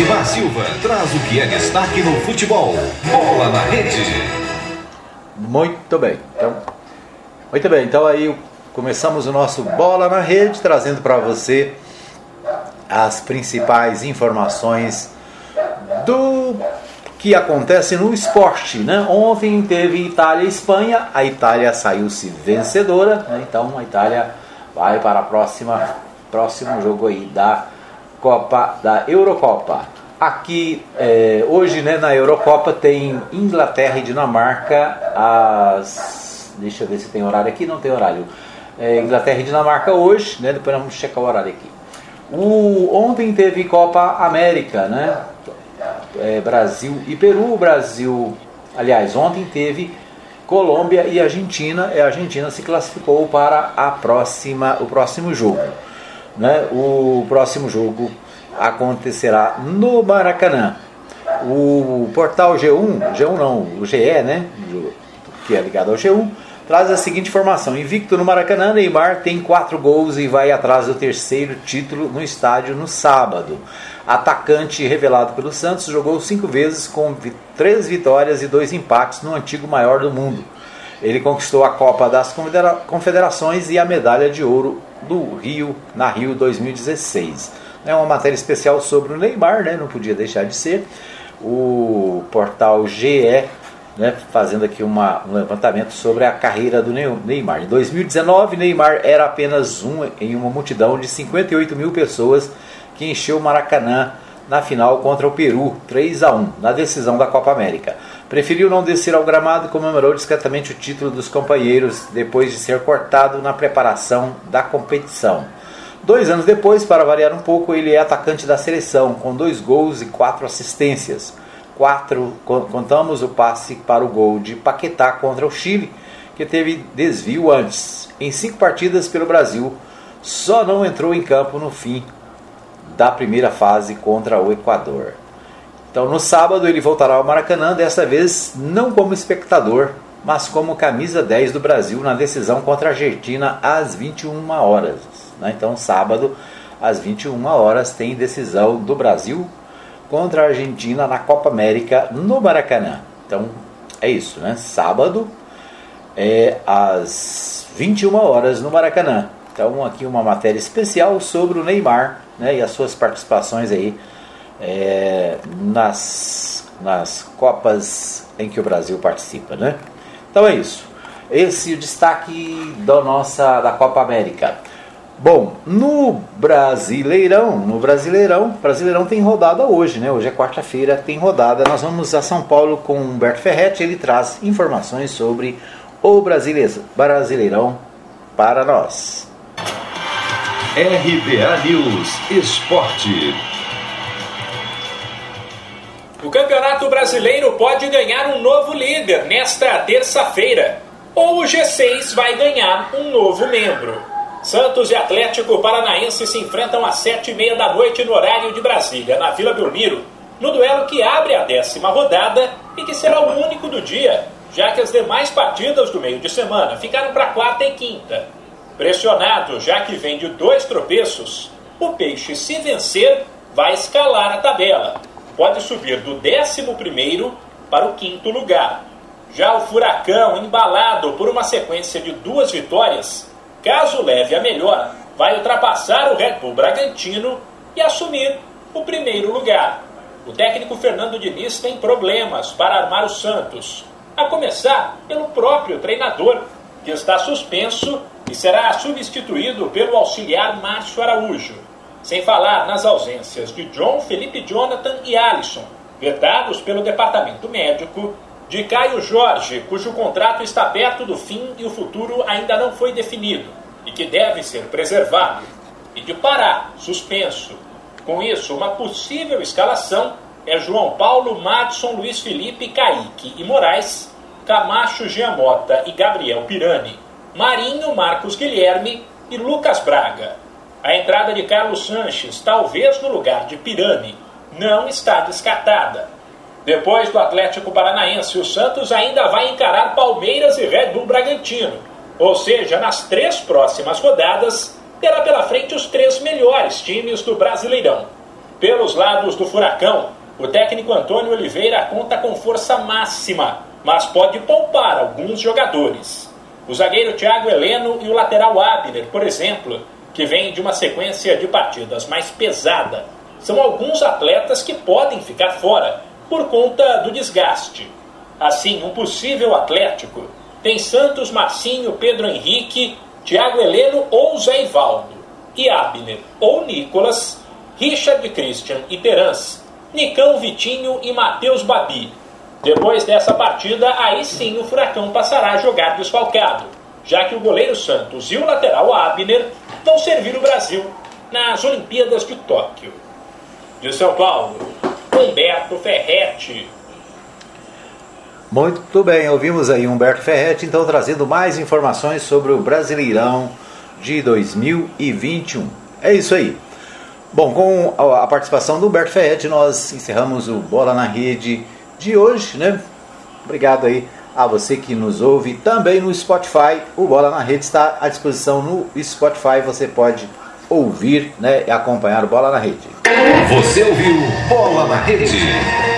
Edmar Silva traz o que é destaque no futebol. Bola na rede. Muito bem. Então, muito bem. Então aí começamos o nosso Bola na Rede trazendo para você as principais informações do que acontece no esporte. Né? Ontem teve Itália e Espanha, a Itália saiu-se vencedora, né? então a Itália vai para a próxima próximo jogo aí da Copa da Eurocopa. Aqui é, hoje né, na Eurocopa tem Inglaterra e Dinamarca às. Deixa eu ver se tem horário aqui, não tem horário. É, Inglaterra e Dinamarca hoje, né? Depois vamos checar o horário aqui. O, ontem teve Copa América, né? É, Brasil e Peru. O Brasil, aliás, ontem teve Colômbia e Argentina. E a Argentina se classificou para a próxima, o próximo jogo. Né? O próximo jogo acontecerá no Maracanã. O portal G1, G1 não, o GE, né? Que é ligado ao G1, traz a seguinte informação: invicto no Maracanã, Neymar tem quatro gols e vai atrás do terceiro título no estádio no sábado. Atacante revelado pelo Santos, jogou cinco vezes com três vitórias e dois empates no antigo maior do mundo. Ele conquistou a Copa das Confederações e a medalha de ouro do Rio na Rio 2016. É uma matéria especial sobre o Neymar, né? não podia deixar de ser. O portal GE né, fazendo aqui uma, um levantamento sobre a carreira do Neymar. Em 2019, Neymar era apenas um em uma multidão de 58 mil pessoas que encheu o Maracanã na final contra o Peru, 3 a 1 na decisão da Copa América. Preferiu não descer ao gramado e comemorou discretamente o título dos companheiros depois de ser cortado na preparação da competição. Dois anos depois, para variar um pouco, ele é atacante da seleção, com dois gols e quatro assistências. Quatro, contamos o passe para o gol de Paquetá contra o Chile, que teve desvio antes. Em cinco partidas pelo Brasil, só não entrou em campo no fim da primeira fase contra o Equador. Então no sábado ele voltará ao Maracanã, dessa vez não como espectador, mas como camisa 10 do Brasil na decisão contra a Argentina às 21 horas. Né? Então sábado às 21 horas tem decisão do Brasil contra a Argentina na Copa América no Maracanã. Então é isso, né? Sábado é às 21 horas no Maracanã. Então aqui uma matéria especial sobre o Neymar né, e as suas participações aí é, nas, nas Copas em que o Brasil participa. Né? Então é isso. Esse é o destaque da nossa da Copa América. Bom, no Brasileirão, no Brasileirão, Brasileirão tem rodada hoje, né? Hoje é quarta-feira, tem rodada. Nós vamos a São Paulo com Humberto Ferretti, ele traz informações sobre o Brasileirão para nós. RBA News Esporte. O Campeonato Brasileiro pode ganhar um novo líder nesta terça-feira. Ou o G6 vai ganhar um novo membro. Santos e Atlético Paranaense se enfrentam às sete e meia da noite no horário de Brasília, na Vila Belmiro, no duelo que abre a décima rodada e que será o único do dia, já que as demais partidas do meio de semana ficaram para quarta e quinta. Pressionado, já que vem de dois tropeços, o Peixe, se vencer, vai escalar a tabela. Pode subir do 11 para o quinto lugar. Já o Furacão, embalado por uma sequência de duas vitórias, caso leve a melhor, vai ultrapassar o Red Bull Bragantino e assumir o primeiro lugar. O técnico Fernando Diniz tem problemas para armar o Santos, a começar pelo próprio treinador, que está suspenso e será substituído pelo auxiliar Márcio Araújo. Sem falar nas ausências de John, Felipe Jonathan e Alisson, vetados pelo departamento médico, de Caio Jorge, cujo contrato está perto do fim e o futuro ainda não foi definido, e que deve ser preservado, e de Pará, suspenso. Com isso, uma possível escalação é João Paulo, Madison, Luiz Felipe, Kaique e Moraes, Camacho, Giamota e Gabriel Pirani. Marinho, Marcos Guilherme e Lucas Braga. A entrada de Carlos Sanches, talvez no lugar de Pirani, não está descartada. Depois do Atlético Paranaense, o Santos ainda vai encarar Palmeiras e Red Bull Bragantino. Ou seja, nas três próximas rodadas, terá pela frente os três melhores times do Brasileirão. Pelos lados do Furacão, o técnico Antônio Oliveira conta com força máxima, mas pode poupar alguns jogadores. O zagueiro Thiago Heleno e o lateral Abner, por exemplo, que vem de uma sequência de partidas mais pesada, são alguns atletas que podem ficar fora por conta do desgaste. Assim, um possível Atlético tem Santos, Marcinho, Pedro Henrique, Thiago Heleno ou Zé Ivaldo, e Abner ou Nicolas, Richard Christian e Terans, Nicão Vitinho e Matheus Babi. Depois dessa partida, aí sim o Furacão passará a jogar desfalcado, já que o goleiro Santos e o lateral Abner vão servir o Brasil nas Olimpíadas de Tóquio. De São Paulo, Humberto Ferretti. Muito bem, ouvimos aí Humberto Ferretti, então trazendo mais informações sobre o Brasileirão de 2021. É isso aí. Bom, com a participação do Humberto Ferretti, nós encerramos o Bola na Rede de hoje, né? Obrigado aí a você que nos ouve também no Spotify. O Bola na Rede está à disposição no Spotify. Você pode ouvir né, e acompanhar o Bola na Rede. Você ouviu Bola na Rede.